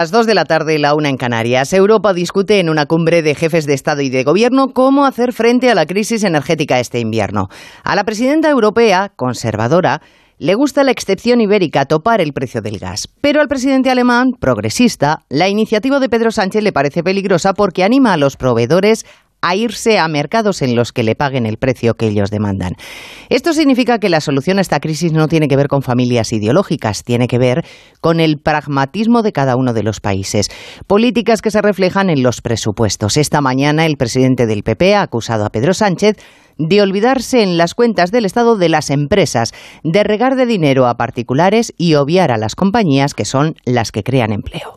Las dos de la tarde, la una en Canarias. Europa discute en una cumbre de jefes de Estado y de Gobierno cómo hacer frente a la crisis energética este invierno. A la presidenta europea, conservadora, le gusta la excepción ibérica, topar el precio del gas. Pero al presidente alemán, progresista, la iniciativa de Pedro Sánchez le parece peligrosa porque anima a los proveedores a irse a mercados en los que le paguen el precio que ellos demandan. Esto significa que la solución a esta crisis no tiene que ver con familias ideológicas, tiene que ver con el pragmatismo de cada uno de los países. Políticas que se reflejan en los presupuestos. Esta mañana el presidente del PP ha acusado a Pedro Sánchez de olvidarse en las cuentas del Estado de las empresas, de regar de dinero a particulares y obviar a las compañías que son las que crean empleo.